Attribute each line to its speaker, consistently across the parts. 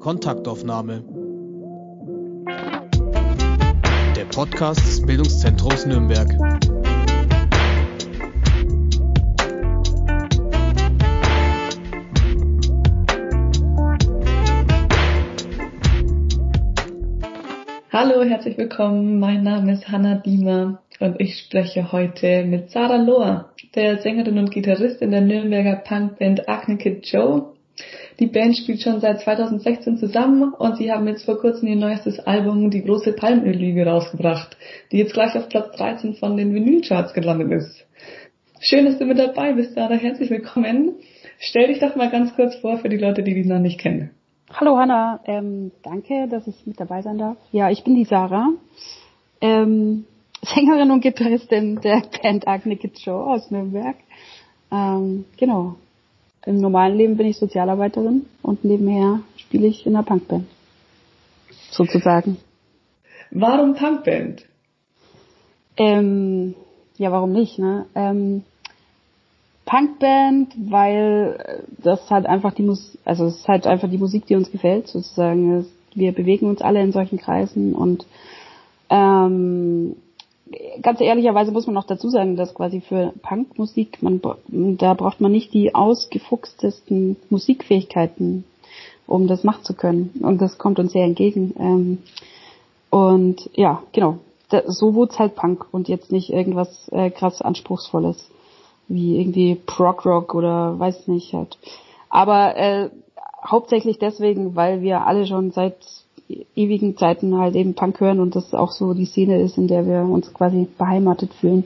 Speaker 1: Kontaktaufnahme. Der Podcast des Bildungszentrums Nürnberg.
Speaker 2: Hallo, herzlich willkommen. Mein Name ist Hanna Diemer und ich spreche heute mit Sarah Lohr, der Sängerin und Gitarristin der Nürnberger Punkband Acne Kid Joe die Band spielt schon seit 2016 zusammen und sie haben jetzt vor kurzem ihr neuestes Album Die große Palmöllüge rausgebracht, die jetzt gleich auf Platz 13 von den Vinylcharts gelandet ist. Schön, dass du mit dabei bist, Sarah. Herzlich willkommen. Stell dich doch mal ganz kurz vor für die Leute, die dich noch nicht kennen.
Speaker 3: Hallo Hanna, ähm, danke, dass ich mit dabei sein darf. Ja, ich bin die Sarah, ähm, Sängerin und Gitarristin der Band Agne Kid Show aus Nürnberg. Ähm, genau, im normalen Leben bin ich Sozialarbeiterin und nebenher spiele ich in einer Punkband. Sozusagen.
Speaker 2: Warum Punkband?
Speaker 3: Ähm, ja, warum nicht, ne? Ähm, Punkband, weil das halt einfach die Musik, also es ist halt einfach die Musik, die uns gefällt, sozusagen. Wir bewegen uns alle in solchen Kreisen und ähm, ganz ehrlicherweise muss man noch dazu sagen, dass quasi für Punkmusik, man, da braucht man nicht die ausgefuchstesten Musikfähigkeiten, um das machen zu können. Und das kommt uns sehr entgegen. Ähm, und ja, genau. Da, so wurde halt Punk und jetzt nicht irgendwas äh, krass Anspruchsvolles. Wie irgendwie Prog Rock oder weiß nicht halt. Aber äh, hauptsächlich deswegen, weil wir alle schon seit ewigen Zeiten halt eben Punk hören und das auch so die Szene ist, in der wir uns quasi beheimatet fühlen.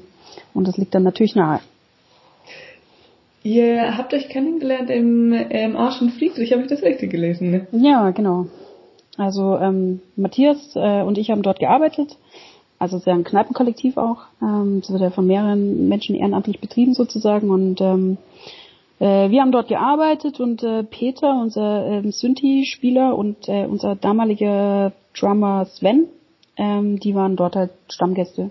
Speaker 3: Und das liegt dann natürlich nahe.
Speaker 2: Ihr habt euch kennengelernt im, im Arschen Friedrich, habe ich das richtig gelesen? Ne?
Speaker 3: Ja, genau. Also ähm, Matthias äh, und ich haben dort gearbeitet. Also es ist ja ein Kneipenkollektiv auch. Ähm, das wird ja von mehreren Menschen ehrenamtlich betrieben sozusagen. Und ähm, äh, wir haben dort gearbeitet und äh, Peter, unser ähm, Synthi-Spieler und äh, unser damaliger Drummer Sven, ähm, die waren dort halt Stammgäste.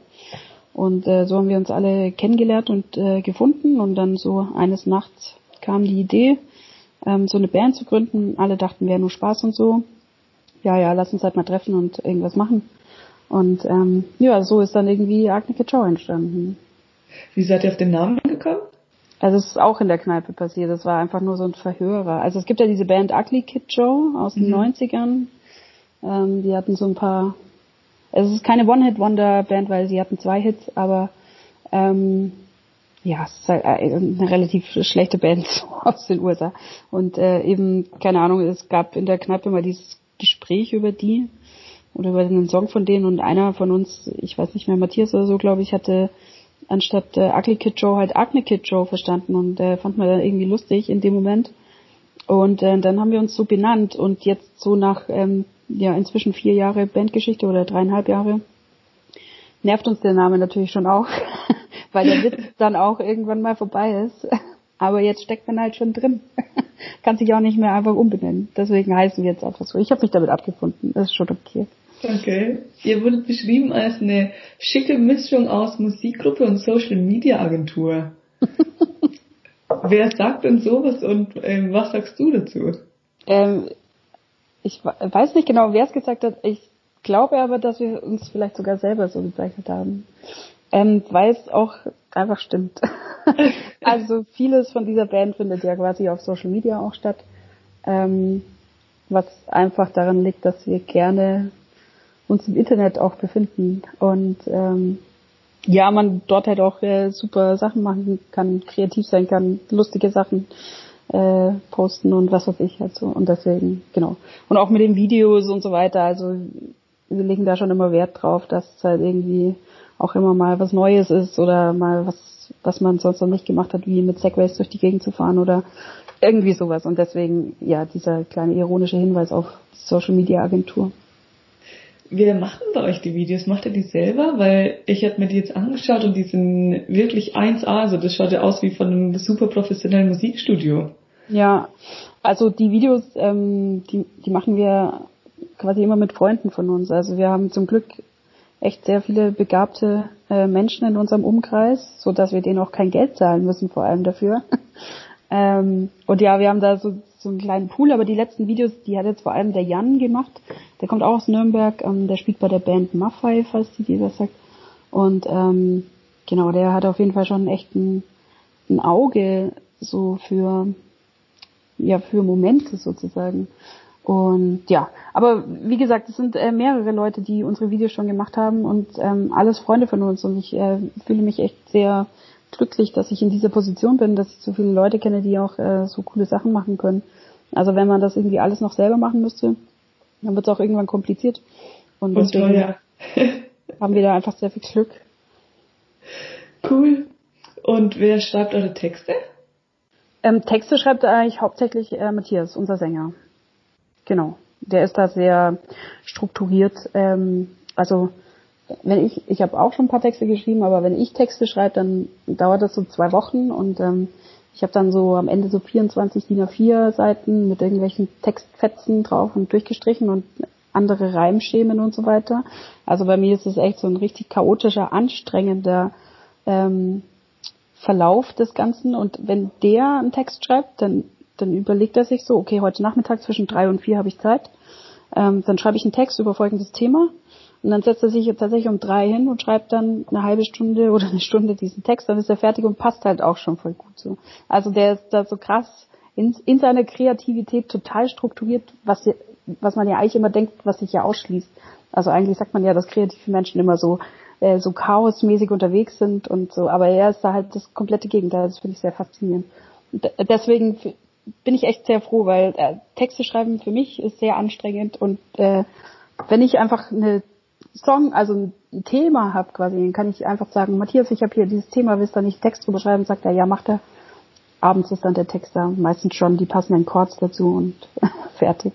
Speaker 3: Und äh, so haben wir uns alle kennengelernt und äh, gefunden und dann so eines Nachts kam die Idee, ähm, so eine Band zu gründen. Alle dachten, wäre nur Spaß und so. Ja, ja, lass uns halt mal treffen und irgendwas machen. Und ähm, ja, so ist dann irgendwie Agnes Joe entstanden.
Speaker 2: Wie seid ihr auf den Namen gekommen?
Speaker 3: Also es ist auch in der Kneipe passiert. Es war einfach nur so ein Verhörer. Also es gibt ja diese Band Ugly Kid Joe aus den mhm. 90ern. Ähm, die hatten so ein paar. Also es ist keine One-Hit-Wonder-Band, weil sie hatten zwei Hits, aber ähm, ja, es ist halt äh, eine relativ schlechte Band aus den USA. Und äh, eben, keine Ahnung, es gab in der Kneipe mal dieses Gespräch über die oder über einen Song von denen und einer von uns, ich weiß nicht mehr, Matthias oder so, glaube ich, hatte anstatt äh, Ugly Kid Joe halt Acne Kid Joe verstanden und äh, fand man dann irgendwie lustig in dem Moment. Und äh, dann haben wir uns so benannt und jetzt so nach ähm, ja inzwischen vier Jahre Bandgeschichte oder dreieinhalb Jahre nervt uns der Name natürlich schon auch, weil der Witz dann auch irgendwann mal vorbei ist. Aber jetzt steckt man halt schon drin. Kann sich auch nicht mehr einfach umbenennen. Deswegen heißen wir jetzt einfach so. Ich habe mich damit abgefunden. Das ist schon okay.
Speaker 2: Okay. Ihr wurdet beschrieben als eine schicke Mischung aus Musikgruppe und Social Media Agentur. Wer sagt denn sowas und ähm, was sagst du dazu?
Speaker 3: Ähm, ich weiß nicht genau, wer es gesagt hat. Ich glaube aber, dass wir uns vielleicht sogar selber so bezeichnet haben. Ähm, weil es auch einfach stimmt. also vieles von dieser Band findet ja quasi auf Social Media auch statt. Ähm, was einfach daran liegt, dass wir gerne uns im Internet auch befinden und ähm, ja, man dort halt auch äh, super Sachen machen kann, kreativ sein kann, lustige Sachen äh, posten und was weiß ich halt so und deswegen, genau. Und auch mit den Videos und so weiter, also wir legen da schon immer Wert drauf, dass es halt irgendwie auch immer mal was Neues ist oder mal was, was man sonst noch nicht gemacht hat, wie mit Segways durch die Gegend zu fahren oder irgendwie sowas. Und deswegen, ja, dieser kleine ironische Hinweis auf Social Media Agentur.
Speaker 2: Wer macht denn bei euch die Videos? Macht ihr die selber? Weil ich habe mir die jetzt angeschaut und die sind wirklich 1A. Also das schaut ja aus wie von einem super professionellen Musikstudio.
Speaker 3: Ja, also die Videos, ähm, die, die machen wir quasi immer mit Freunden von uns. Also wir haben zum Glück echt sehr viele begabte äh, Menschen in unserem Umkreis, so dass wir denen auch kein Geld zahlen müssen, vor allem dafür. ähm, und ja, wir haben da so so einen kleinen Pool, aber die letzten Videos, die hat jetzt vor allem der Jan gemacht. Der kommt auch aus Nürnberg, ähm, der spielt bei der Band Maffei, falls die dir das sagt. Und ähm, genau, der hat auf jeden Fall schon echt ein, ein Auge so für ja für Momente sozusagen. Und ja, aber wie gesagt, es sind äh, mehrere Leute, die unsere Videos schon gemacht haben und ähm, alles Freunde von uns und ich äh, fühle mich echt sehr glücklich, dass ich in dieser Position bin, dass ich so viele Leute kenne, die auch äh, so coole Sachen machen können. Also wenn man das irgendwie alles noch selber machen müsste, dann wird es auch irgendwann kompliziert. Und, und deswegen teuer. haben wir da einfach sehr viel Glück.
Speaker 2: Cool. Und wer schreibt eure Texte?
Speaker 3: Ähm, Texte schreibt eigentlich hauptsächlich äh, Matthias, unser Sänger. Genau. Der ist da sehr strukturiert. Ähm, also wenn ich, ich habe auch schon ein paar Texte geschrieben, aber wenn ich Texte schreibe, dann dauert das so zwei Wochen und ähm, ich habe dann so am Ende so 24 DIN A4 Seiten mit irgendwelchen Textfetzen drauf und durchgestrichen und andere Reimschemen und so weiter. Also bei mir ist es echt so ein richtig chaotischer, anstrengender ähm, Verlauf des Ganzen. Und wenn der einen Text schreibt, dann dann überlegt er sich so, okay, heute Nachmittag zwischen drei und vier habe ich Zeit. Ähm, dann schreibe ich einen Text über folgendes Thema. Und dann setzt er sich tatsächlich um drei hin und schreibt dann eine halbe Stunde oder eine Stunde diesen Text. Dann ist er fertig und passt halt auch schon voll gut so. Also der ist da so krass in, in seiner Kreativität total strukturiert, was, was man ja eigentlich immer denkt, was sich ja ausschließt. Also eigentlich sagt man ja, dass kreative Menschen immer so äh, so chaosmäßig unterwegs sind und so, aber er ist da halt das komplette Gegenteil. Das finde ich sehr faszinierend. Und deswegen bin ich echt sehr froh, weil äh, Texte schreiben für mich ist sehr anstrengend und äh, wenn ich einfach eine Song, also ein Thema habe quasi, dann kann ich einfach sagen, Matthias, ich habe hier dieses Thema, willst du nicht Text drüber schreiben? Sagt er, ja, macht er. Abends ist dann der Text da, meistens schon die passenden Chords dazu und fertig.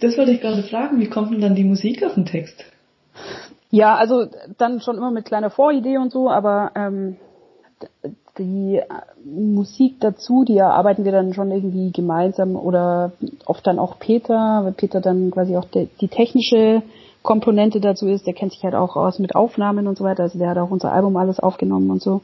Speaker 2: Das wollte ich gerade fragen, wie kommt denn dann die Musik auf den Text?
Speaker 3: Ja, also dann schon immer mit kleiner Voridee und so, aber ähm, die äh, Musik dazu, die erarbeiten wir dann schon irgendwie gemeinsam oder oft dann auch Peter, weil Peter dann quasi auch die, die technische Komponente dazu ist. Der kennt sich halt auch aus mit Aufnahmen und so weiter. Also der hat auch unser Album alles aufgenommen und so.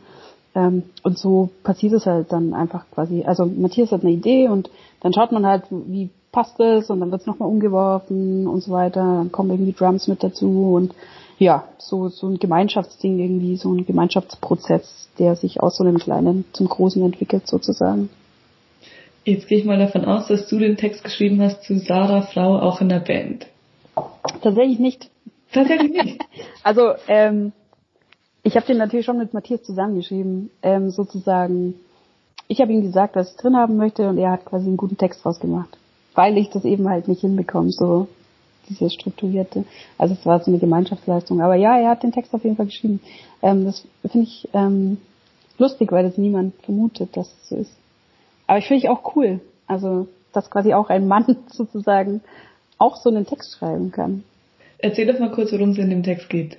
Speaker 3: Ähm, und so passiert es halt dann einfach quasi. Also Matthias hat eine Idee und dann schaut man halt, wie passt es und dann wird es nochmal umgeworfen und so weiter. Dann kommen irgendwie Drums mit dazu und ja, so, so ein Gemeinschaftsding irgendwie, so ein Gemeinschaftsprozess, der sich aus so einem Kleinen zum Großen entwickelt sozusagen.
Speaker 2: Jetzt gehe ich mal davon aus, dass du den Text geschrieben hast zu Sarah Frau auch in der Band.
Speaker 3: Tatsächlich nicht.
Speaker 2: Tatsächlich nicht.
Speaker 3: also, ähm, ich habe den natürlich schon mit Matthias zusammengeschrieben, ähm, sozusagen. Ich habe ihm gesagt, was ich drin haben möchte und er hat quasi einen guten Text rausgemacht. Weil ich das eben halt nicht hinbekomme, so diese strukturierte. Also es war so eine Gemeinschaftsleistung. Aber ja, er hat den Text auf jeden Fall geschrieben. Ähm, das finde ich ähm, lustig, weil das niemand vermutet, dass es so ist. Aber ich finde ich auch cool. Also, dass quasi auch ein Mann sozusagen auch so einen Text schreiben kann.
Speaker 2: Erzähl doch mal kurz, worum es in dem Text geht.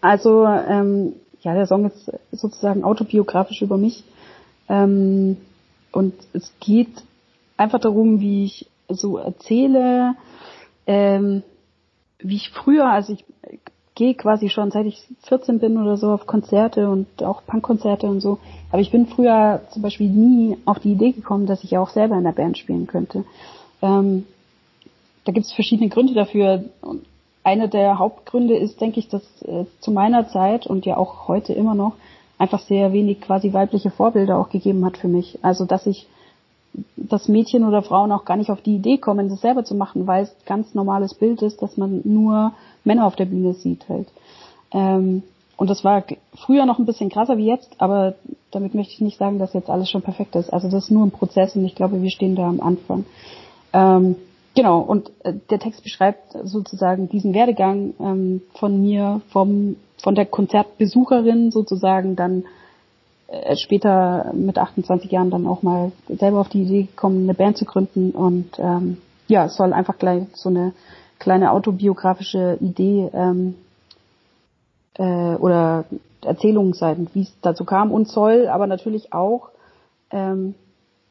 Speaker 3: Also, ähm, ja, der Song ist sozusagen autobiografisch über mich. Ähm, und es geht einfach darum, wie ich so erzähle, ähm, wie ich früher, also ich gehe quasi schon seit ich 14 bin oder so auf Konzerte und auch Punkkonzerte und so. Aber ich bin früher zum Beispiel nie auf die Idee gekommen, dass ich auch selber in der Band spielen könnte. Ähm, da gibt es verschiedene Gründe dafür. Und einer der Hauptgründe ist, denke ich, dass äh, zu meiner Zeit und ja auch heute immer noch einfach sehr wenig quasi weibliche Vorbilder auch gegeben hat für mich. Also dass ich dass Mädchen oder Frauen auch gar nicht auf die Idee kommen, das selber zu machen, weil es ganz normales Bild ist, dass man nur Männer auf der Bühne sieht halt. Ähm, und das war früher noch ein bisschen krasser wie jetzt, aber damit möchte ich nicht sagen, dass jetzt alles schon perfekt ist. Also das ist nur ein Prozess und ich glaube, wir stehen da am Anfang. Ähm, genau, und äh, der Text beschreibt sozusagen diesen Werdegang ähm, von mir, vom, von der Konzertbesucherin sozusagen dann später mit 28 Jahren dann auch mal selber auf die Idee gekommen, eine Band zu gründen. Und ähm, ja, es soll einfach gleich so eine kleine autobiografische Idee ähm, äh, oder Erzählung sein, wie es dazu kam und soll aber natürlich auch ähm,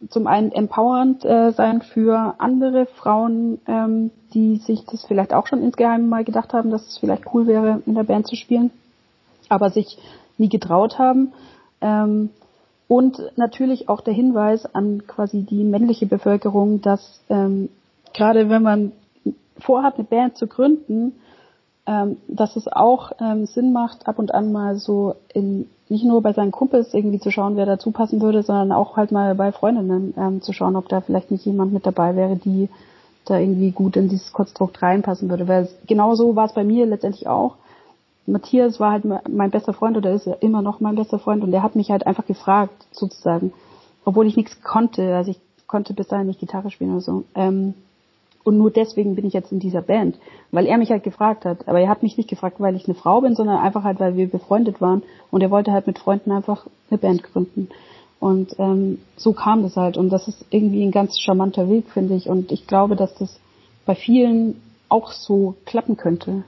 Speaker 3: zum einen empowernd äh, sein für andere Frauen, ähm, die sich das vielleicht auch schon insgeheim mal gedacht haben, dass es vielleicht cool wäre, in der Band zu spielen, aber sich nie getraut haben ähm, Und natürlich auch der Hinweis an quasi die männliche Bevölkerung, dass ähm, gerade wenn man vorhat, eine Band zu gründen, ähm, dass es auch ähm, Sinn macht, ab und an mal so in nicht nur bei seinen Kumpels irgendwie zu schauen, wer dazu passen würde, sondern auch halt mal bei Freundinnen ähm, zu schauen, ob da vielleicht nicht jemand mit dabei wäre, die da irgendwie gut in dieses Konstrukt reinpassen würde. Weil genau so war es bei mir letztendlich auch. Matthias war halt mein bester Freund oder ist immer noch mein bester Freund und der hat mich halt einfach gefragt, sozusagen, obwohl ich nichts konnte, also ich konnte bis dahin nicht Gitarre spielen oder so. Ähm, und nur deswegen bin ich jetzt in dieser Band, weil er mich halt gefragt hat. Aber er hat mich nicht gefragt, weil ich eine Frau bin, sondern einfach halt, weil wir befreundet waren. Und er wollte halt mit Freunden einfach eine Band gründen. Und ähm, so kam das halt. Und das ist irgendwie ein ganz charmanter Weg, finde ich. Und ich glaube, dass das bei vielen auch so klappen könnte,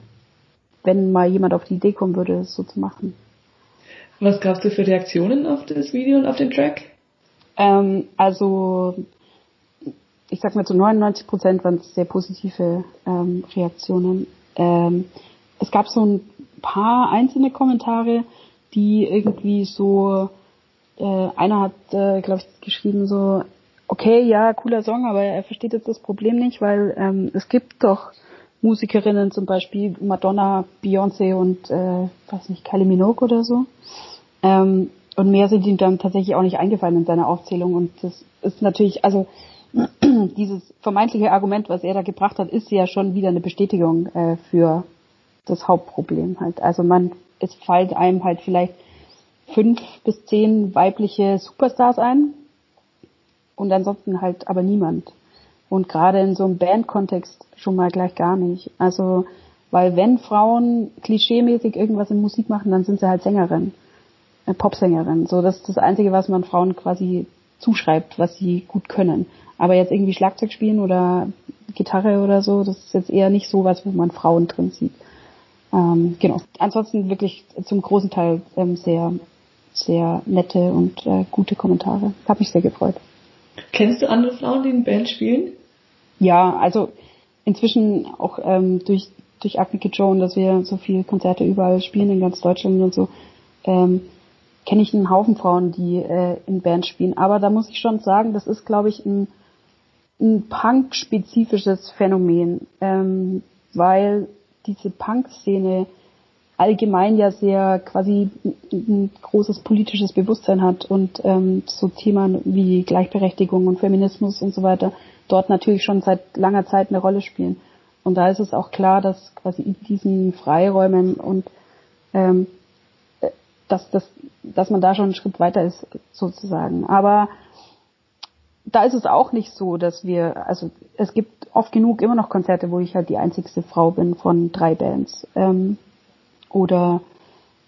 Speaker 3: wenn mal jemand auf die Idee kommen würde, es so zu machen.
Speaker 2: Was gab's du für Reaktionen auf das Video und auf den Track?
Speaker 3: Ähm, also ich sag mal zu 99 Prozent waren es sehr positive ähm, Reaktionen. Ähm, es gab so ein paar einzelne Kommentare, die irgendwie so, äh, einer hat, äh, glaube ich, geschrieben so, okay, ja, cooler Song, aber er versteht jetzt das Problem nicht, weil ähm, es gibt doch Musikerinnen, zum Beispiel Madonna, Beyoncé und, äh, weiß nicht, Kylie Minogue oder so. Ähm, und mehr sind ihm dann tatsächlich auch nicht eingefallen in seiner Aufzählung. Und das ist natürlich, also dieses vermeintliche Argument, was er da gebracht hat, ist ja schon wieder eine Bestätigung äh, für das Hauptproblem halt. Also man, es fällt einem halt vielleicht fünf bis zehn weibliche Superstars ein und ansonsten halt aber niemand. Und gerade in so einem Bandkontext schon mal gleich gar nicht. Also, weil wenn Frauen klischeemäßig irgendwas in Musik machen, dann sind sie halt Sängerin, äh, Popsängerin. So, das ist das Einzige, was man Frauen quasi zuschreibt, was sie gut können. Aber jetzt irgendwie Schlagzeug spielen oder Gitarre oder so, das ist jetzt eher nicht so was, wo man Frauen drin sieht. Ähm, genau. Ansonsten wirklich zum großen Teil ähm, sehr, sehr nette und äh, gute Kommentare. Hab mich sehr gefreut.
Speaker 2: Kennst du andere Frauen, die in Band spielen?
Speaker 3: Ja, also inzwischen auch ähm, durch durch Agnike Joan, dass wir so viele Konzerte überall spielen in ganz Deutschland und so, ähm, kenne ich einen Haufen Frauen, die äh, in Band spielen. Aber da muss ich schon sagen, das ist, glaube ich, ein ein Punk-spezifisches Phänomen, ähm, weil diese Punk-Szene allgemein ja sehr quasi ein großes politisches Bewusstsein hat und ähm, so Themen wie Gleichberechtigung und Feminismus und so weiter dort natürlich schon seit langer Zeit eine Rolle spielen. Und da ist es auch klar, dass quasi in diesen Freiräumen und ähm, äh, dass, dass, dass man da schon einen Schritt weiter ist, sozusagen. Aber da ist es auch nicht so, dass wir, also es gibt oft genug immer noch Konzerte, wo ich halt die einzigste Frau bin von drei Bands. Ähm, oder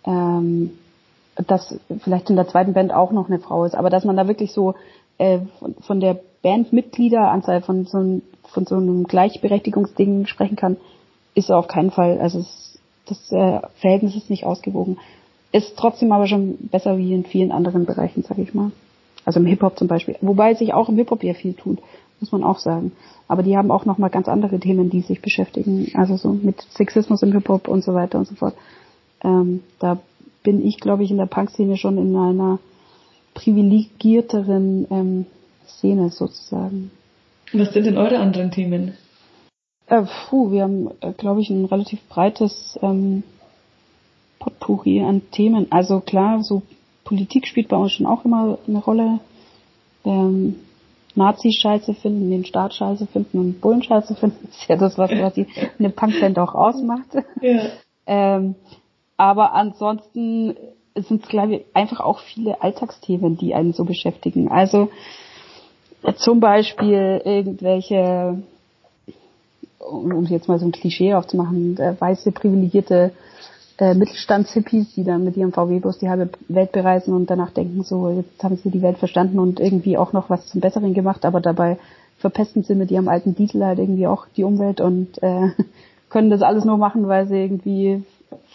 Speaker 3: ähm, dass vielleicht in der zweiten Band auch noch eine Frau ist, aber dass man da wirklich so äh, von, von der Bandmitgliederanzahl von so, einem, von so einem Gleichberechtigungsding sprechen kann, ist auf keinen Fall, also es, das äh, Verhältnis ist nicht ausgewogen. Ist trotzdem aber schon besser wie in vielen anderen Bereichen, sag ich mal. Also im Hip-Hop zum Beispiel. Wobei sich auch im Hip-Hop ja viel tut, muss man auch sagen. Aber die haben auch nochmal ganz andere Themen, die sich beschäftigen. Also so mit Sexismus im Hip-Hop und so weiter und so fort. Ähm, da bin ich, glaube ich, in der Punk-Szene schon in einer privilegierteren ähm, Szene sozusagen.
Speaker 2: Was sind denn eure anderen Themen?
Speaker 3: Äh, puh, wir haben, äh, glaube ich, ein relativ breites ähm, Potpourri an Themen. Also klar, so Politik spielt bei uns schon auch immer eine Rolle. Ähm, Nazis scheiße finden, den Staat scheiße finden und Bullen scheiße finden. Das ist ja das, was, was die, eine Punkband auch ausmacht. Ja. Ähm, aber ansonsten sind es, glaube ich, einfach auch viele Alltagsthemen, die einen so beschäftigen. Also zum Beispiel irgendwelche, um, um jetzt mal so ein Klischee aufzumachen, äh, weiße privilegierte äh, Mittelstandshippies, die dann mit ihrem VW-Bus die halbe Welt bereisen und danach denken, so, jetzt haben sie die Welt verstanden und irgendwie auch noch was zum Besseren gemacht, aber dabei verpesten sie mit ihrem alten Diesel halt irgendwie auch die Umwelt und äh, können das alles nur machen, weil sie irgendwie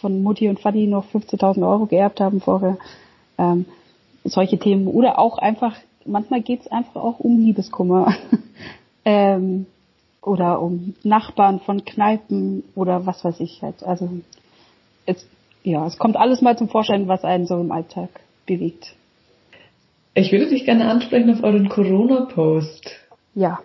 Speaker 3: von Mutti und Fadi noch 15.000 Euro geerbt haben vorher. Ähm, solche Themen. Oder auch einfach, manchmal geht's einfach auch um Liebeskummer. ähm, oder um Nachbarn von Kneipen oder was weiß ich halt. Also es, ja, es kommt alles mal zum Vorschein, was einen so im Alltag bewegt.
Speaker 2: Ich würde dich gerne ansprechen auf euren Corona-Post.
Speaker 3: Ja.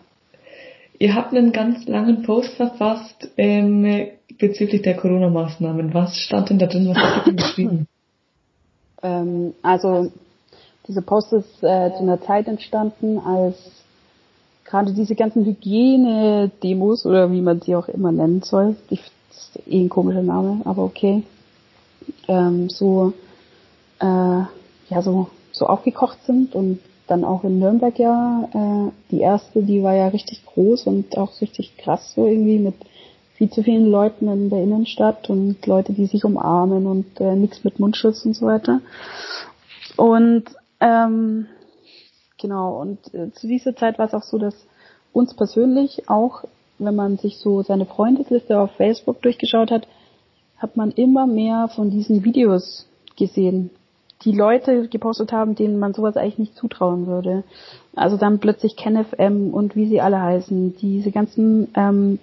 Speaker 2: Ihr habt einen ganz langen Post verfasst ähm, bezüglich der Corona-Maßnahmen. Was stand denn da drin? Was habt ihr denn geschrieben?
Speaker 3: Ähm, also dieser Post ist äh, zu einer Zeit entstanden, als gerade diese ganzen Hygiene-Demos oder wie man sie auch immer nennen soll, ich, ist eh ein komischer Name, aber okay, ähm, so äh, ja so so aufgekocht sind und dann auch in Nürnberg ja äh, die erste, die war ja richtig groß und auch richtig krass so irgendwie mit viel zu vielen Leuten in der Innenstadt und Leute, die sich umarmen und äh, nichts mit Mundschutz und so weiter. Und ähm, genau, und äh, zu dieser Zeit war es auch so, dass uns persönlich auch, wenn man sich so seine Freundesliste auf Facebook durchgeschaut hat, hat man immer mehr von diesen Videos gesehen, die Leute gepostet haben, denen man sowas eigentlich nicht zutrauen würde. Also dann plötzlich KenFM und wie sie alle heißen, diese ganzen ähm,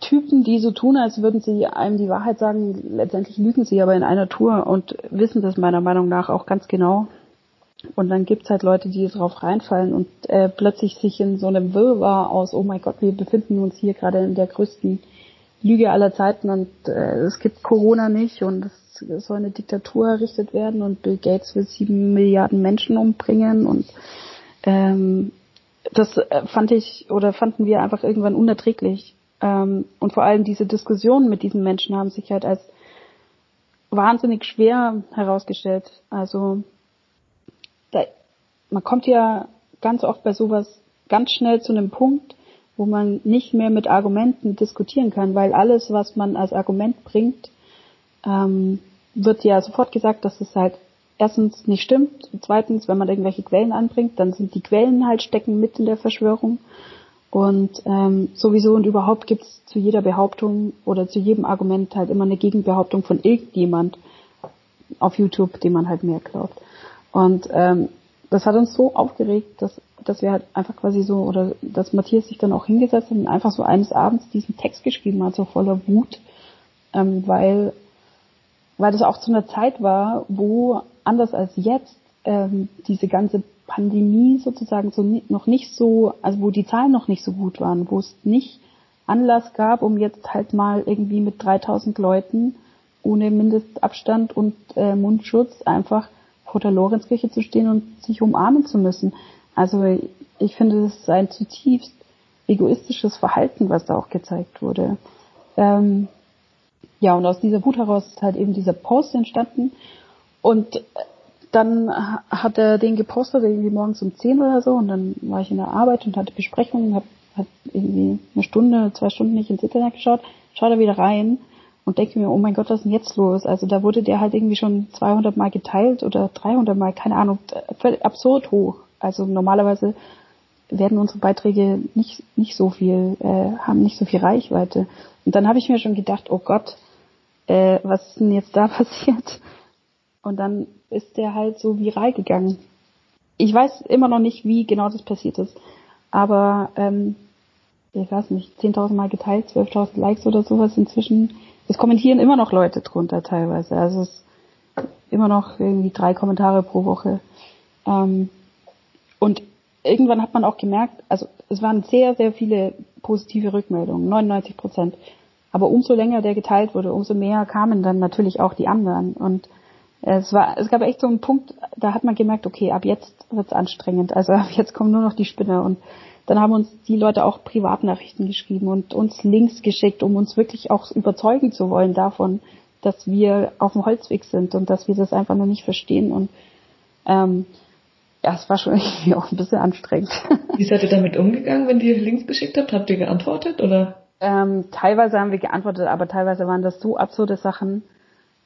Speaker 3: Typen, die so tun, als würden sie einem die Wahrheit sagen, letztendlich lügen sie aber in einer Tour und wissen das meiner Meinung nach auch ganz genau. Und dann gibt's halt Leute, die drauf reinfallen und äh, plötzlich sich in so einem Wirrwarr aus, oh mein Gott, wir befinden uns hier gerade in der größten Lüge aller Zeiten und äh, es gibt Corona nicht und es, es soll eine Diktatur errichtet werden und Bill Gates will sieben Milliarden Menschen umbringen und ähm, das äh, fand ich oder fanden wir einfach irgendwann unerträglich. Ähm, und vor allem diese Diskussionen mit diesen Menschen haben sich halt als wahnsinnig schwer herausgestellt. Also da, man kommt ja ganz oft bei sowas ganz schnell zu einem Punkt, wo man nicht mehr mit Argumenten diskutieren kann, weil alles, was man als Argument bringt, ähm, wird ja sofort gesagt, dass es halt erstens nicht stimmt, zweitens, wenn man irgendwelche Quellen anbringt, dann sind die Quellen halt stecken mit in der Verschwörung und ähm, sowieso und überhaupt gibt es zu jeder Behauptung oder zu jedem Argument halt immer eine Gegenbehauptung von irgendjemand auf YouTube, dem man halt mehr glaubt. Und ähm, das hat uns so aufgeregt, dass, dass wir halt einfach quasi so, oder dass Matthias sich dann auch hingesetzt hat und einfach so eines Abends diesen Text geschrieben hat, so voller Wut, ähm, weil, weil das auch zu einer Zeit war, wo anders als jetzt ähm, diese ganze Pandemie sozusagen so noch nicht so, also wo die Zahlen noch nicht so gut waren, wo es nicht Anlass gab, um jetzt halt mal irgendwie mit 3000 Leuten ohne Mindestabstand und äh, Mundschutz einfach vor der Lorenzkirche zu stehen und sich umarmen zu müssen. Also ich finde, das ist ein zutiefst egoistisches Verhalten, was da auch gezeigt wurde. Ähm, ja, und aus dieser Wut heraus ist halt eben dieser Post entstanden. Und dann hat er den gepostet, irgendwie morgens um 10 oder so, und dann war ich in der Arbeit und hatte Besprechungen, habe hab irgendwie eine Stunde, zwei Stunden nicht ins Internet geschaut, schaut er wieder rein und denke mir, oh mein Gott, was ist denn jetzt los? Also da wurde der halt irgendwie schon 200 Mal geteilt oder 300 Mal, keine Ahnung, völlig absurd hoch. Also normalerweise werden unsere Beiträge nicht nicht so viel, äh, haben nicht so viel Reichweite. Und dann habe ich mir schon gedacht, oh Gott, äh, was ist denn jetzt da passiert? Und dann ist der halt so viral gegangen. Ich weiß immer noch nicht, wie genau das passiert ist. Aber, ähm, ich weiß nicht, 10.000 Mal geteilt, 12.000 Likes oder sowas inzwischen. Es kommentieren immer noch Leute drunter teilweise. Also es ist immer noch irgendwie drei Kommentare pro Woche. Ähm, und irgendwann hat man auch gemerkt, also es waren sehr, sehr viele positive Rückmeldungen, 99 Prozent. Aber umso länger der geteilt wurde, umso mehr kamen dann natürlich auch die anderen. Und es war, es gab echt so einen Punkt, da hat man gemerkt, okay, ab jetzt wird's anstrengend. Also ab jetzt kommen nur noch die Spinner und dann haben uns die Leute auch Privatnachrichten geschrieben und uns Links geschickt, um uns wirklich auch überzeugen zu wollen davon, dass wir auf dem Holzweg sind und dass wir das einfach noch nicht verstehen und ähm, ja, es war schon irgendwie auch ein bisschen anstrengend.
Speaker 2: Wie seid ihr damit umgegangen, wenn ihr Links geschickt habt? Habt ihr geantwortet oder?
Speaker 3: Ähm, teilweise haben wir geantwortet, aber teilweise waren das so absurde Sachen,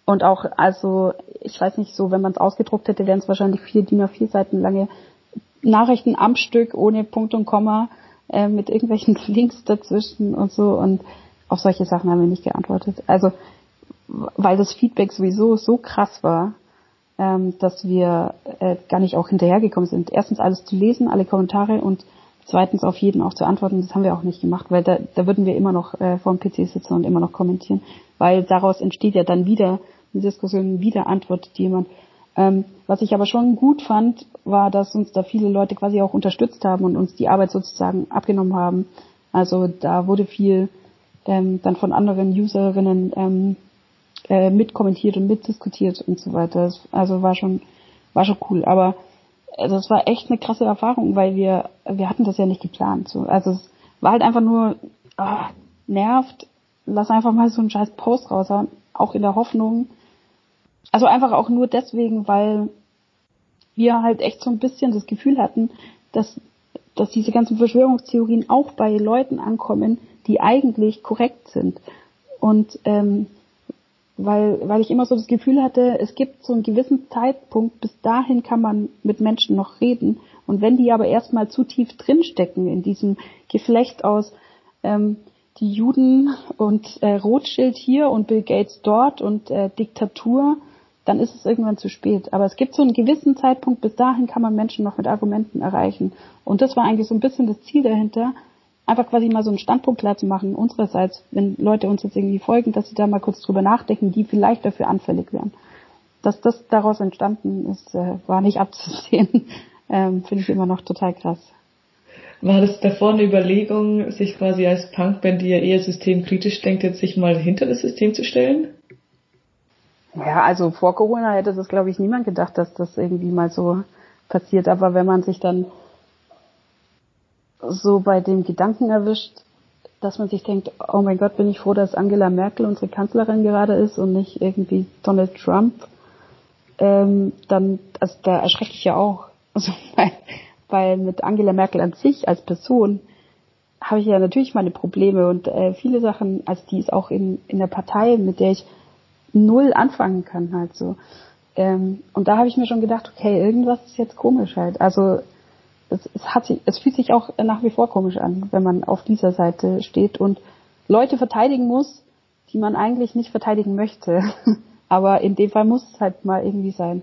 Speaker 3: und auch, also, ich weiß nicht, so, wenn man es ausgedruckt hätte, wären es wahrscheinlich vier DIN A4 Seiten lange Nachrichten am Stück, ohne Punkt und Komma, äh, mit irgendwelchen Links dazwischen und so. Und auf solche Sachen haben wir nicht geantwortet. Also, weil das Feedback sowieso so krass war, ähm, dass wir äh, gar nicht auch hinterhergekommen sind. Erstens alles zu lesen, alle Kommentare und zweitens auf jeden auch zu antworten. Das haben wir auch nicht gemacht, weil da, da würden wir immer noch äh, vor dem PC sitzen und immer noch kommentieren, weil daraus entsteht ja dann wieder eine Diskussion, wieder antwortet jemand. Ähm, was ich aber schon gut fand, war, dass uns da viele Leute quasi auch unterstützt haben und uns die Arbeit sozusagen abgenommen haben. Also da wurde viel ähm, dann von anderen Userinnen ähm, äh, mitkommentiert und mitdiskutiert und so weiter. Also war schon war schon cool. Aber das war echt eine krasse Erfahrung, weil wir wir hatten das ja nicht geplant. So. Also es war halt einfach nur oh, nervt. Lass einfach mal so einen scheiß Post raushauen, auch in der Hoffnung. Also einfach auch nur deswegen, weil wir halt echt so ein bisschen das Gefühl hatten, dass dass diese ganzen Verschwörungstheorien auch bei Leuten ankommen, die eigentlich korrekt sind. Und ähm, weil, weil ich immer so das Gefühl hatte, es gibt so einen gewissen Zeitpunkt, bis dahin kann man mit Menschen noch reden. Und wenn die aber erstmal zu tief drinstecken in diesem Geflecht aus ähm, die Juden und äh, Rothschild hier und Bill Gates dort und äh, Diktatur, dann ist es irgendwann zu spät. Aber es gibt so einen gewissen Zeitpunkt, bis dahin kann man Menschen noch mit Argumenten erreichen. Und das war eigentlich so ein bisschen das Ziel dahinter, einfach quasi mal so einen Standpunkt klar zu machen, unsererseits, wenn Leute uns jetzt irgendwie folgen, dass sie da mal kurz drüber nachdenken, die vielleicht dafür anfällig wären. Dass das daraus entstanden ist, äh, war nicht abzusehen. ähm, Finde ich immer noch total krass.
Speaker 2: War das davor eine Überlegung, sich quasi als Punkband, die ja eher systemkritisch denkt, jetzt sich mal hinter das System zu stellen?
Speaker 3: Ja, also vor Corona hätte das, glaube ich, niemand gedacht, dass das irgendwie mal so passiert. Aber wenn man sich dann so bei dem Gedanken erwischt, dass man sich denkt, oh mein Gott, bin ich froh, dass Angela Merkel unsere Kanzlerin gerade ist und nicht irgendwie Donald Trump, ähm, dann, also da erschrecke ich ja auch. Also, weil, weil mit Angela Merkel an sich als Person habe ich ja natürlich meine Probleme und äh, viele Sachen, also die ist auch in, in der Partei, mit der ich null anfangen kann halt so. Ähm, und da habe ich mir schon gedacht, okay, irgendwas ist jetzt komisch halt. Also es, es, hat sich, es fühlt sich auch nach wie vor komisch an, wenn man auf dieser Seite steht und Leute verteidigen muss, die man eigentlich nicht verteidigen möchte. Aber in dem Fall muss es halt mal irgendwie sein.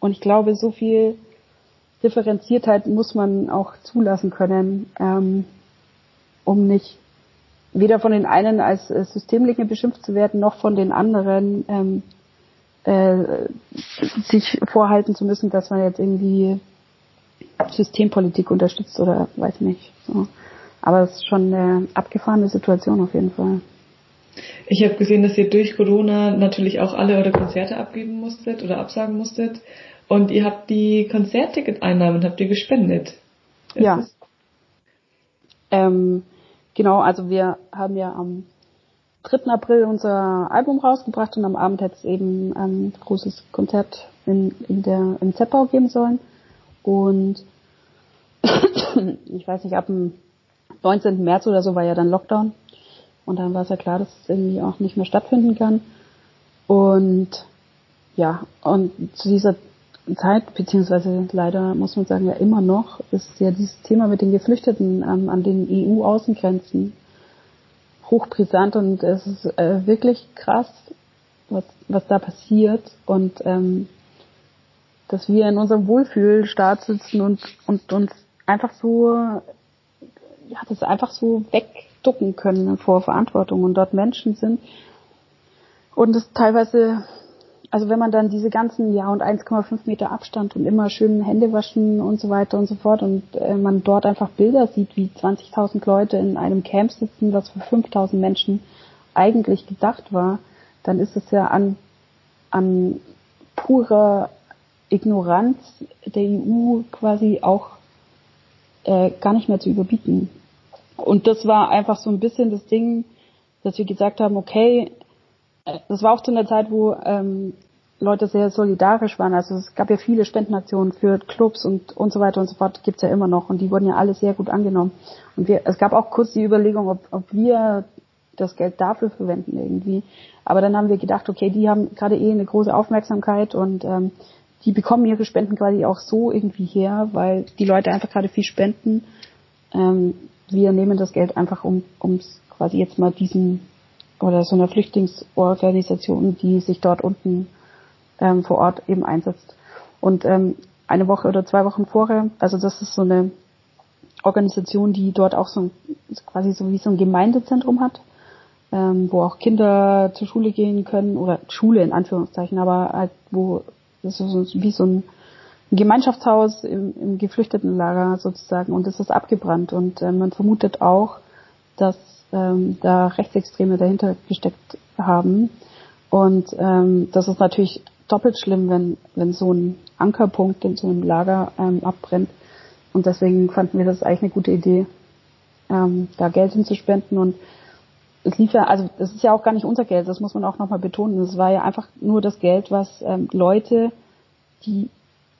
Speaker 3: Und ich glaube, so viel Differenziertheit muss man auch zulassen können, ähm, um nicht weder von den einen als äh, Systemlinge beschimpft zu werden, noch von den anderen ähm, äh, sich vorhalten zu müssen, dass man jetzt irgendwie Systempolitik unterstützt oder weiß nicht. So. Aber es ist schon eine abgefahrene Situation auf jeden Fall.
Speaker 2: Ich habe gesehen, dass ihr durch Corona natürlich auch alle eure Konzerte abgeben musstet oder absagen musstet. Und ihr habt die Konzertticket-Einnahmen habt ihr gespendet.
Speaker 3: Ist ja. Ähm, genau, also wir haben ja am 3. April unser Album rausgebracht und am Abend hätte es eben ein großes Konzert in, in der, im Zeppau geben sollen. Und ich weiß nicht, ab dem 19. März oder so war ja dann Lockdown. Und dann war es ja klar, dass es irgendwie auch nicht mehr stattfinden kann. Und ja, und zu dieser Zeit, beziehungsweise leider muss man sagen ja immer noch, ist ja dieses Thema mit den Geflüchteten ähm, an den EU-Außengrenzen hochbrisant und es ist äh, wirklich krass, was, was da passiert. Und ähm, dass wir in unserem Wohlfühlstaat sitzen und, und uns einfach so, ja, das einfach so wegducken können vor Verantwortung und dort Menschen sind. Und es teilweise, also wenn man dann diese ganzen, ja, und 1,5 Meter Abstand und immer schön Hände waschen und so weiter und so fort und äh, man dort einfach Bilder sieht, wie 20.000 Leute in einem Camp sitzen, was für 5.000 Menschen eigentlich gedacht war, dann ist es ja an, an purer Ignoranz der EU quasi auch äh, gar nicht mehr zu überbieten. Und das war einfach so ein bisschen das Ding, dass wir gesagt haben, okay, das war auch zu einer Zeit, wo ähm, Leute sehr solidarisch waren. Also es gab ja viele Spendenaktionen für Clubs und, und so weiter und so fort, gibt's ja immer noch und die wurden ja alle sehr gut angenommen. Und wir, es gab auch kurz die Überlegung, ob, ob wir das Geld dafür verwenden irgendwie. Aber dann haben wir gedacht, okay, die haben gerade eh eine große Aufmerksamkeit und ähm, die bekommen ihre Spenden quasi auch so irgendwie her, weil die Leute einfach gerade viel spenden. Ähm, wir nehmen das Geld einfach, um ums quasi jetzt mal diesen oder so einer Flüchtlingsorganisation, die sich dort unten ähm, vor Ort eben einsetzt. Und ähm, eine Woche oder zwei Wochen vorher, also das ist so eine Organisation, die dort auch so quasi so wie so ein Gemeindezentrum hat, ähm, wo auch Kinder zur Schule gehen können oder Schule in Anführungszeichen, aber halt wo das ist so, wie so ein Gemeinschaftshaus im, im Geflüchtetenlager sozusagen und es ist abgebrannt und äh, man vermutet auch, dass ähm, da Rechtsextreme dahinter gesteckt haben und ähm, das ist natürlich doppelt schlimm, wenn wenn so ein Ankerpunkt in so einem Lager ähm, abbrennt und deswegen fanden wir das eigentlich eine gute Idee, ähm, da Geld hinzuspenden und es lief ja, also das ist ja auch gar nicht unser Geld, das muss man auch nochmal betonen. Es war ja einfach nur das Geld, was ähm, Leute, die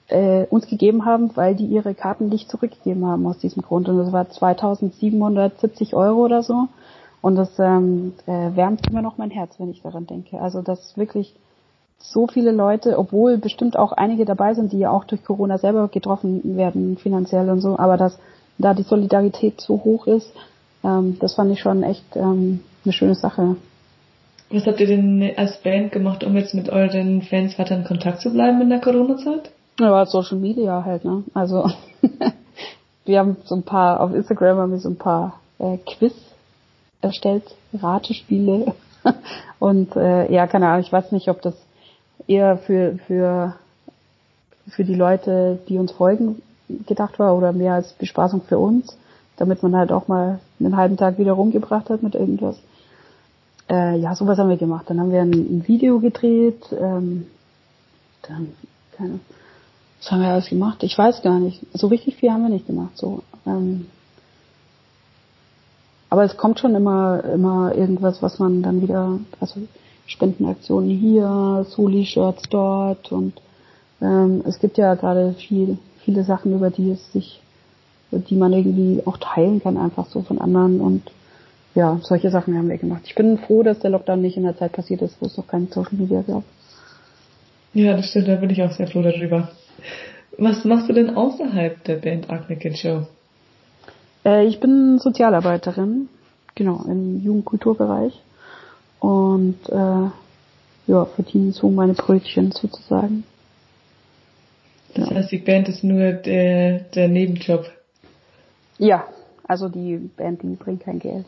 Speaker 3: äh, uns gegeben haben, weil die ihre Karten nicht zurückgegeben haben aus diesem Grund. Und das war 2770 Euro oder so. Und das ähm, äh, wärmt immer noch mein Herz, wenn ich daran denke. Also dass wirklich so viele Leute, obwohl bestimmt auch einige dabei sind, die ja auch durch Corona selber getroffen werden, finanziell und so, aber dass da die Solidarität so hoch ist, ähm, das fand ich schon echt ähm, eine schöne Sache.
Speaker 2: Was habt ihr denn als Band gemacht, um jetzt mit euren Fans weiter in Kontakt zu bleiben in der Corona-Zeit?
Speaker 3: Ja, Social Media halt, ne? Also wir haben so ein paar, auf Instagram haben wir so ein paar äh, Quiz erstellt, Ratespiele. Und äh, ja, keine Ahnung, ich weiß nicht, ob das eher für, für, für die Leute, die uns folgen, gedacht war oder mehr als Bespaßung für uns damit man halt auch mal einen halben Tag wieder rumgebracht hat mit irgendwas. Äh, ja, sowas haben wir gemacht. Dann haben wir ein, ein Video gedreht, ähm, dann, keine, was haben wir alles gemacht? Ich weiß gar nicht. So richtig viel haben wir nicht gemacht. So, ähm, aber es kommt schon immer, immer irgendwas, was man dann wieder, also Spendenaktionen hier, Soli-Shirts dort und ähm, es gibt ja gerade viel, viele Sachen, über die es sich die man irgendwie auch teilen kann, einfach so von anderen und ja, solche Sachen haben wir gemacht. Ich bin froh, dass der Lockdown nicht in der Zeit passiert ist, wo es noch kein Social Media gab.
Speaker 2: Ja, das stimmt, da bin ich auch sehr froh darüber. Was machst du denn außerhalb der Band Agnikin Show?
Speaker 3: Äh, ich bin Sozialarbeiterin, genau, im Jugendkulturbereich und äh, ja, verdiene so meine Brötchen sozusagen.
Speaker 2: Das heißt, die Band ist nur der, der Nebenjob.
Speaker 3: Ja, also die Band, die bringt kein Geld.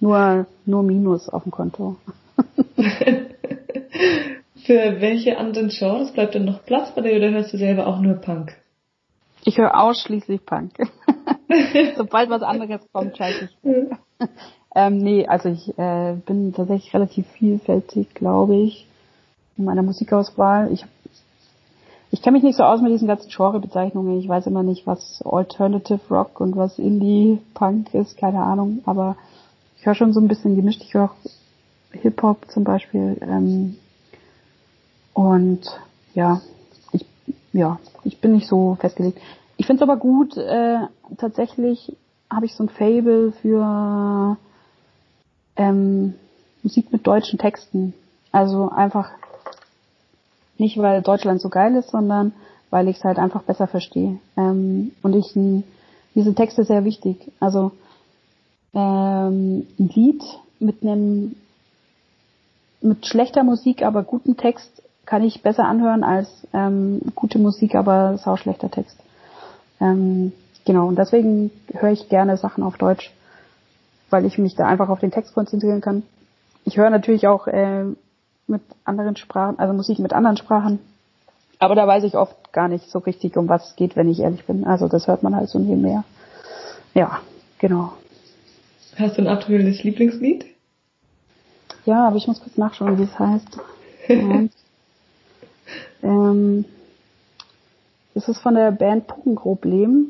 Speaker 3: Nur, nur Minus auf dem Konto.
Speaker 2: Für welche anderen Genres bleibt denn noch Platz bei dir oder hörst du selber auch nur Punk?
Speaker 3: Ich höre ausschließlich Punk. Sobald was anderes kommt, schalte ich. ähm, nee, also ich äh, bin tatsächlich relativ vielfältig, glaube ich, in meiner Musikauswahl. Ich ich kenne mich nicht so aus mit diesen ganzen Genre-Bezeichnungen. Ich weiß immer nicht, was Alternative Rock und was Indie-Punk ist, keine Ahnung. Aber ich höre schon so ein bisschen gemischt. Ich höre auch Hip-Hop zum Beispiel. Ähm, und ja, ich, ja, ich bin nicht so festgelegt. Ich finde es aber gut, äh, tatsächlich habe ich so ein Fable für ähm, Musik mit deutschen Texten. Also einfach nicht, weil Deutschland so geil ist, sondern weil ich es halt einfach besser verstehe. Ähm, und ich diese Texte sehr wichtig. Also ähm, ein Lied mit einem mit schlechter Musik, aber guten Text kann ich besser anhören als ähm, gute Musik, aber sau schlechter Text. Ähm, genau, und deswegen höre ich gerne Sachen auf Deutsch, weil ich mich da einfach auf den Text konzentrieren kann. Ich höre natürlich auch äh, mit anderen Sprachen, also Musik mit anderen Sprachen. Aber da weiß ich oft gar nicht so richtig, um was es geht, wenn ich ehrlich bin. Also das hört man halt so nebenher. Ja, genau.
Speaker 2: Hast du ein aktuelles Lieblingslied?
Speaker 3: Ja, aber ich muss kurz nachschauen, wie es heißt. ähm, das ist von der Band Puppenproblem.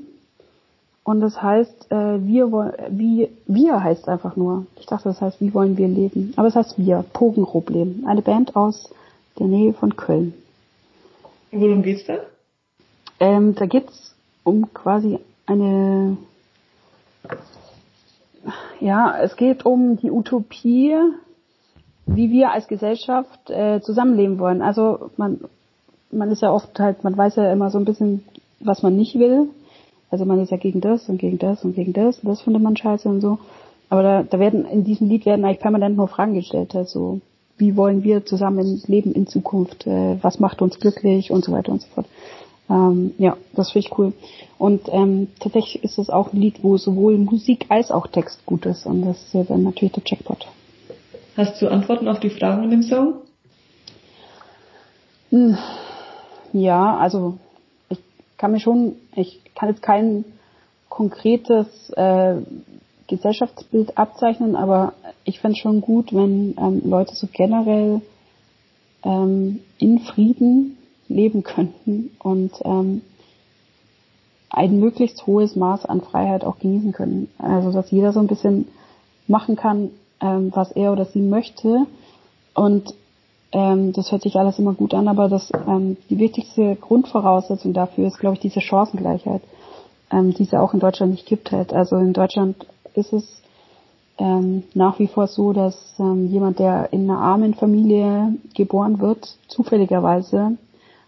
Speaker 3: Und das heißt, äh, wir wollen, wie, wir heißt einfach nur. Ich dachte, das heißt, wie wollen wir leben? Aber es heißt wir, Pogenproblem. Eine Band aus der Nähe von Köln.
Speaker 2: Worum geht's da?
Speaker 3: Ähm, da geht's um quasi eine, ja, es geht um die Utopie, wie wir als Gesellschaft äh, zusammenleben wollen. Also man, man ist ja oft halt, man weiß ja immer so ein bisschen, was man nicht will also man ist ja gegen das und gegen das und gegen das und das findet man scheiße und so. Aber da, da werden in diesem Lied werden eigentlich permanent nur Fragen gestellt. Also wie wollen wir zusammen leben in Zukunft? Äh, was macht uns glücklich und so weiter und so fort. Ähm, ja, das finde ich cool. Und ähm, tatsächlich ist es auch ein Lied, wo sowohl Musik als auch Text gut ist. Und das ist dann natürlich der Jackpot.
Speaker 2: Hast du Antworten auf die Fragen in dem Song?
Speaker 3: Hm. Ja, also ich kann mir schon, ich kann jetzt kein konkretes äh, Gesellschaftsbild abzeichnen, aber ich fände schon gut, wenn ähm, Leute so generell ähm, in Frieden leben könnten und ähm, ein möglichst hohes Maß an Freiheit auch genießen können. Also dass jeder so ein bisschen machen kann, ähm, was er oder sie möchte. Und ähm, das hört sich alles immer gut an, aber das ähm, die wichtigste Grundvoraussetzung dafür ist, glaube ich, diese Chancengleichheit, ähm, die es ja auch in Deutschland nicht gibt halt. Also in Deutschland ist es ähm, nach wie vor so, dass ähm, jemand, der in einer armen Familie geboren wird, zufälligerweise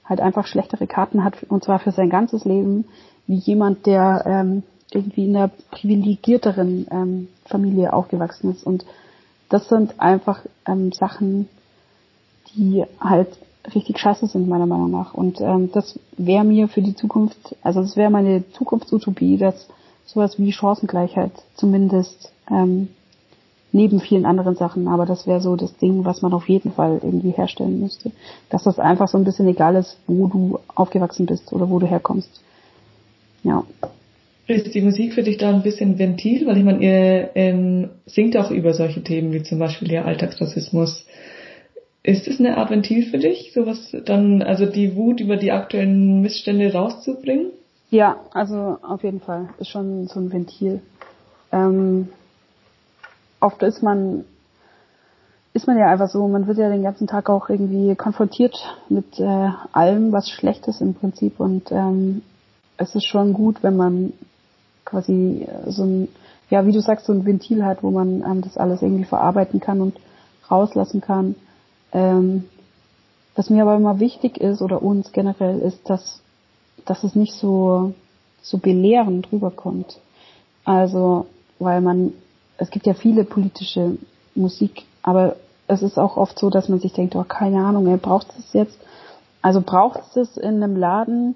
Speaker 3: halt einfach schlechtere Karten hat, und zwar für sein ganzes Leben, wie jemand, der ähm, irgendwie in einer privilegierteren ähm, Familie aufgewachsen ist. Und das sind einfach ähm, Sachen, die halt richtig scheiße sind, meiner Meinung nach. Und ähm, das wäre mir für die Zukunft, also das wäre meine Zukunftsutopie, dass sowas wie Chancengleichheit zumindest ähm, neben vielen anderen Sachen, aber das wäre so das Ding, was man auf jeden Fall irgendwie herstellen müsste. Dass das einfach so ein bisschen egal ist, wo du aufgewachsen bist oder wo du herkommst. Ja.
Speaker 2: Ist die Musik für dich da ein bisschen Ventil? Weil ich meine, ihr ähm, singt auch über solche Themen wie zum Beispiel der Alltagsrassismus. Ist es eine Art Ventil für dich, sowas dann, also die Wut über die aktuellen Missstände rauszubringen?
Speaker 3: Ja, also auf jeden Fall. Ist schon so ein Ventil. Ähm, oft ist man ist man ja einfach so, man wird ja den ganzen Tag auch irgendwie konfrontiert mit äh, allem, was schlecht ist im Prinzip und ähm, es ist schon gut, wenn man quasi äh, so ein, ja, wie du sagst, so ein Ventil hat, wo man ähm, das alles irgendwie verarbeiten kann und rauslassen kann. Ähm, was mir aber immer wichtig ist oder uns generell ist, dass, dass es nicht so, so belehrend rüberkommt. Also, weil man, es gibt ja viele politische Musik, aber es ist auch oft so, dass man sich denkt, oh, keine Ahnung, ey, braucht es jetzt? Also braucht es in einem Laden,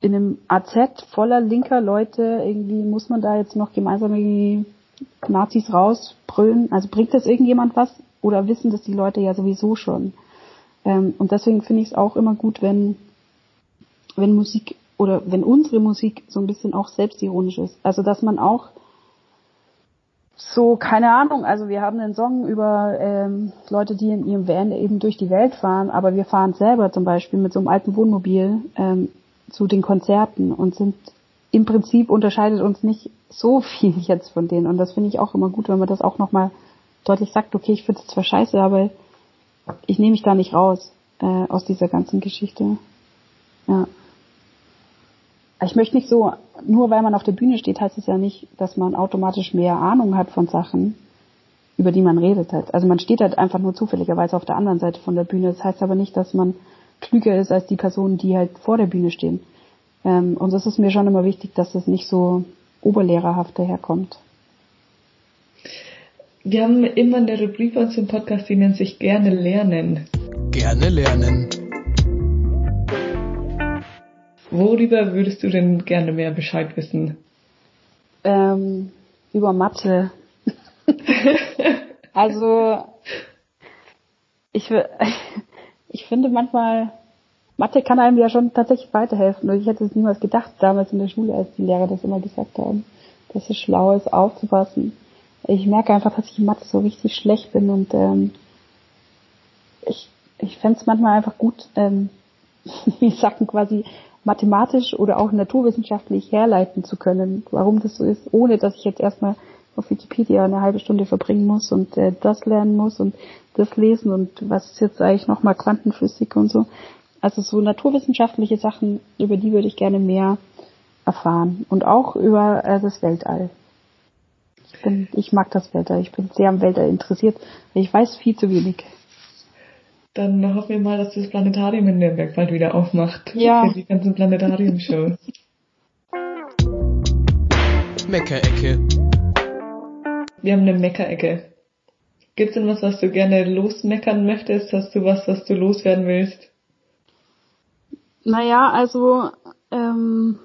Speaker 3: in einem AZ voller linker Leute, irgendwie muss man da jetzt noch gemeinsam irgendwie Nazis rausbrüllen? Also bringt das irgendjemand was? Oder wissen das die Leute ja sowieso schon? Ähm, und deswegen finde ich es auch immer gut, wenn, wenn Musik oder wenn unsere Musik so ein bisschen auch selbstironisch ist. Also dass man auch so, keine Ahnung, also wir haben einen Song über ähm, Leute, die in ihrem Van eben durch die Welt fahren, aber wir fahren selber zum Beispiel mit so einem alten Wohnmobil ähm, zu den Konzerten und sind im Prinzip unterscheidet uns nicht so viel jetzt von denen. Und das finde ich auch immer gut, wenn man das auch nochmal deutlich sagt, okay, ich finde es zwar scheiße, aber ich nehme mich da nicht raus äh, aus dieser ganzen Geschichte. Ja. Ich möchte nicht so, nur weil man auf der Bühne steht, heißt es ja nicht, dass man automatisch mehr Ahnung hat von Sachen, über die man redet halt. Also man steht halt einfach nur zufälligerweise auf der anderen Seite von der Bühne. Das heißt aber nicht, dass man klüger ist als die Personen, die halt vor der Bühne stehen. Ähm, und das ist mir schon immer wichtig, dass das nicht so oberlehrerhaft daherkommt.
Speaker 2: Wir haben immer eine Rubrik bei uns im Podcast, die nennt sich Gerne lernen.
Speaker 1: Gerne lernen.
Speaker 2: Worüber würdest du denn gerne mehr Bescheid wissen?
Speaker 3: Ähm, über Mathe. also ich, ich finde manchmal, Mathe kann einem ja schon tatsächlich weiterhelfen. Und ich hätte es niemals gedacht, damals in der Schule, als die Lehrer das immer gesagt haben, dass es schlau ist, aufzupassen. Ich merke einfach, dass ich in Mathe so richtig schlecht bin und ähm, ich, ich fände es manchmal einfach gut, ähm, wie sagen quasi mathematisch oder auch naturwissenschaftlich herleiten zu können, warum das so ist, ohne dass ich jetzt erstmal auf Wikipedia eine halbe Stunde verbringen muss und äh, das lernen muss und das lesen und was ist jetzt eigentlich nochmal Quantenphysik und so. Also so naturwissenschaftliche Sachen, über die würde ich gerne mehr erfahren und auch über äh, das Weltall. Ich bin, ich mag das Weltall. Ich bin sehr am Weltall interessiert. Ich weiß viel zu wenig.
Speaker 2: Dann hoffen wir mal, dass das Planetarium in Nürnberg bald wieder aufmacht.
Speaker 3: Ja.
Speaker 2: Für die ganzen Planetarium-Shows.
Speaker 1: Meckerecke.
Speaker 2: Wir haben eine Meckerecke. Gibt's denn was, was du gerne losmeckern möchtest? Hast du was, was du loswerden willst?
Speaker 3: Naja, also ähm,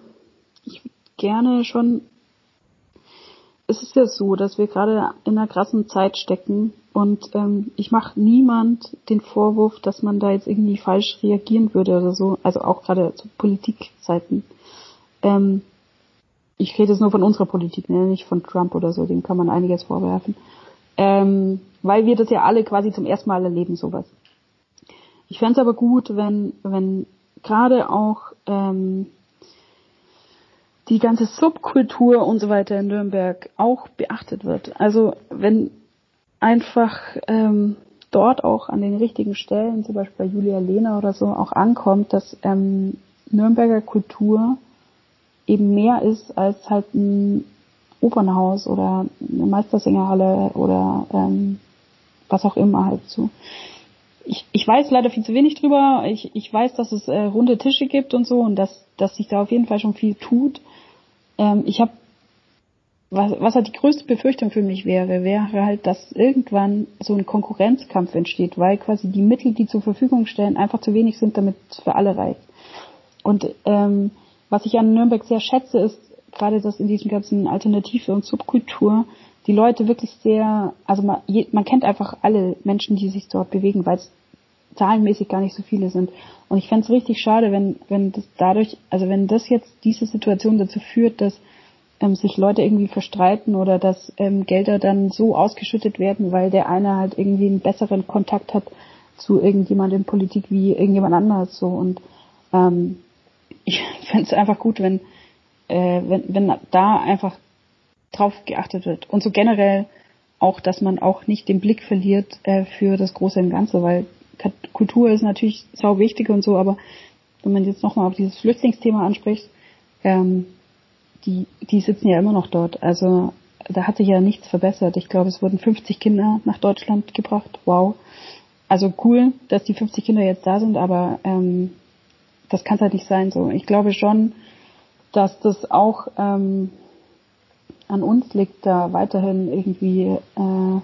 Speaker 3: ich würde gerne schon es ist ja so, dass wir gerade in einer krassen Zeit stecken und ähm, ich mache niemand den Vorwurf, dass man da jetzt irgendwie falsch reagieren würde oder so, also auch gerade zu Politikzeiten. Ähm, ich rede jetzt nur von unserer Politik, ne? nicht von Trump oder so, dem kann man einiges vorwerfen. Ähm, weil wir das ja alle quasi zum ersten Mal erleben, sowas. Ich fände es aber gut, wenn, wenn gerade auch ähm, die ganze Subkultur und so weiter in Nürnberg auch beachtet wird. Also wenn einfach ähm, dort auch an den richtigen Stellen, zum Beispiel bei Julia Lehner oder so, auch ankommt, dass ähm, Nürnberger Kultur eben mehr ist als halt ein Opernhaus oder eine Meistersängerhalle oder ähm, was auch immer halt so. Ich, ich weiß leider viel zu wenig drüber. Ich, ich weiß, dass es äh, runde Tische gibt und so und dass, dass sich da auf jeden Fall schon viel tut. Ähm, ich habe, was, was halt die größte Befürchtung für mich wäre, wäre halt, dass irgendwann so ein Konkurrenzkampf entsteht, weil quasi die Mittel, die zur Verfügung stellen, einfach zu wenig sind, damit es für alle reicht. Und ähm, was ich an Nürnberg sehr schätze, ist gerade, dass in diesem ganzen Alternative und Subkultur die Leute wirklich sehr, also man, man kennt einfach alle Menschen, die sich dort bewegen, weil es zahlenmäßig gar nicht so viele sind. Und ich fände es richtig schade, wenn, wenn das dadurch, also wenn das jetzt diese Situation dazu führt, dass ähm, sich Leute irgendwie verstreiten oder dass ähm, Gelder dann so ausgeschüttet werden, weil der eine halt irgendwie einen besseren Kontakt hat zu irgendjemand in Politik wie irgendjemand anders so. Und ähm, ich fände es einfach gut, wenn, äh, wenn, wenn da einfach drauf geachtet wird. Und so generell auch, dass man auch nicht den Blick verliert äh, für das Große und Ganze, weil Kultur ist natürlich sau wichtig und so, aber wenn man jetzt nochmal auf dieses Flüchtlingsthema anspricht, ähm, die, die sitzen ja immer noch dort. Also da hat sich ja nichts verbessert. Ich glaube, es wurden 50 Kinder nach Deutschland gebracht. Wow. Also cool, dass die 50 Kinder jetzt da sind, aber ähm, das kann es halt nicht sein. So, ich glaube schon, dass das auch ähm, an uns liegt, da weiterhin irgendwie äh,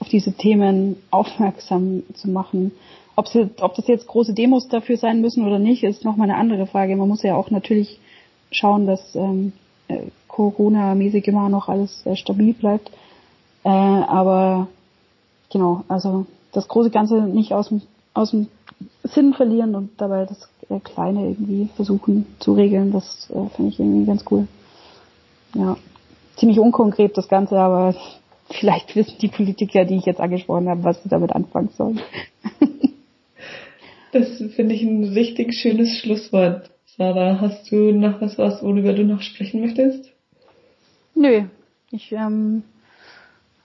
Speaker 3: auf diese Themen aufmerksam zu machen. Ob, sie, ob das jetzt große Demos dafür sein müssen oder nicht, ist nochmal eine andere Frage. Man muss ja auch natürlich schauen, dass ähm, äh, Corona-mäßig immer noch alles äh, stabil bleibt. Äh, aber genau, also das große Ganze nicht aus dem, aus dem Sinn verlieren und dabei das äh, Kleine irgendwie versuchen zu regeln, das äh, finde ich irgendwie ganz cool. Ja, ziemlich unkonkret das Ganze, aber vielleicht wissen die Politiker, die ich jetzt angesprochen habe, was sie damit anfangen sollen.
Speaker 2: das finde ich ein richtig schönes Schlusswort. Sarah, hast du noch was, was worüber du noch sprechen möchtest?
Speaker 3: Nö, ich ähm,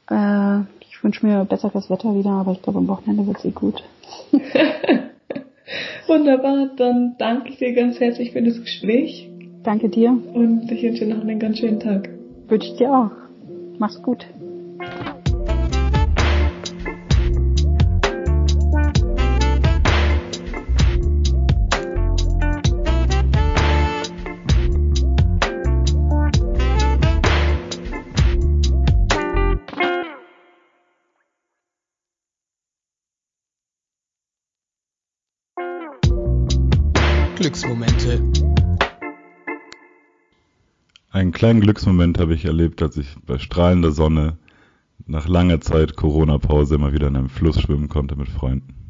Speaker 3: äh, ich wünsche mir besseres Wetter wieder, aber ich glaube am Wochenende wird es eh gut.
Speaker 2: Wunderbar, dann danke ich dir ganz herzlich für das Gespräch.
Speaker 3: Danke dir.
Speaker 2: Und ich wünsche dir noch einen ganz schönen Tag.
Speaker 3: Wünsche ich dir auch. Mach's gut.
Speaker 4: Kleinen Glücksmoment habe ich erlebt, als ich bei strahlender Sonne nach langer Zeit Corona-Pause immer wieder in einem Fluss schwimmen konnte mit Freunden.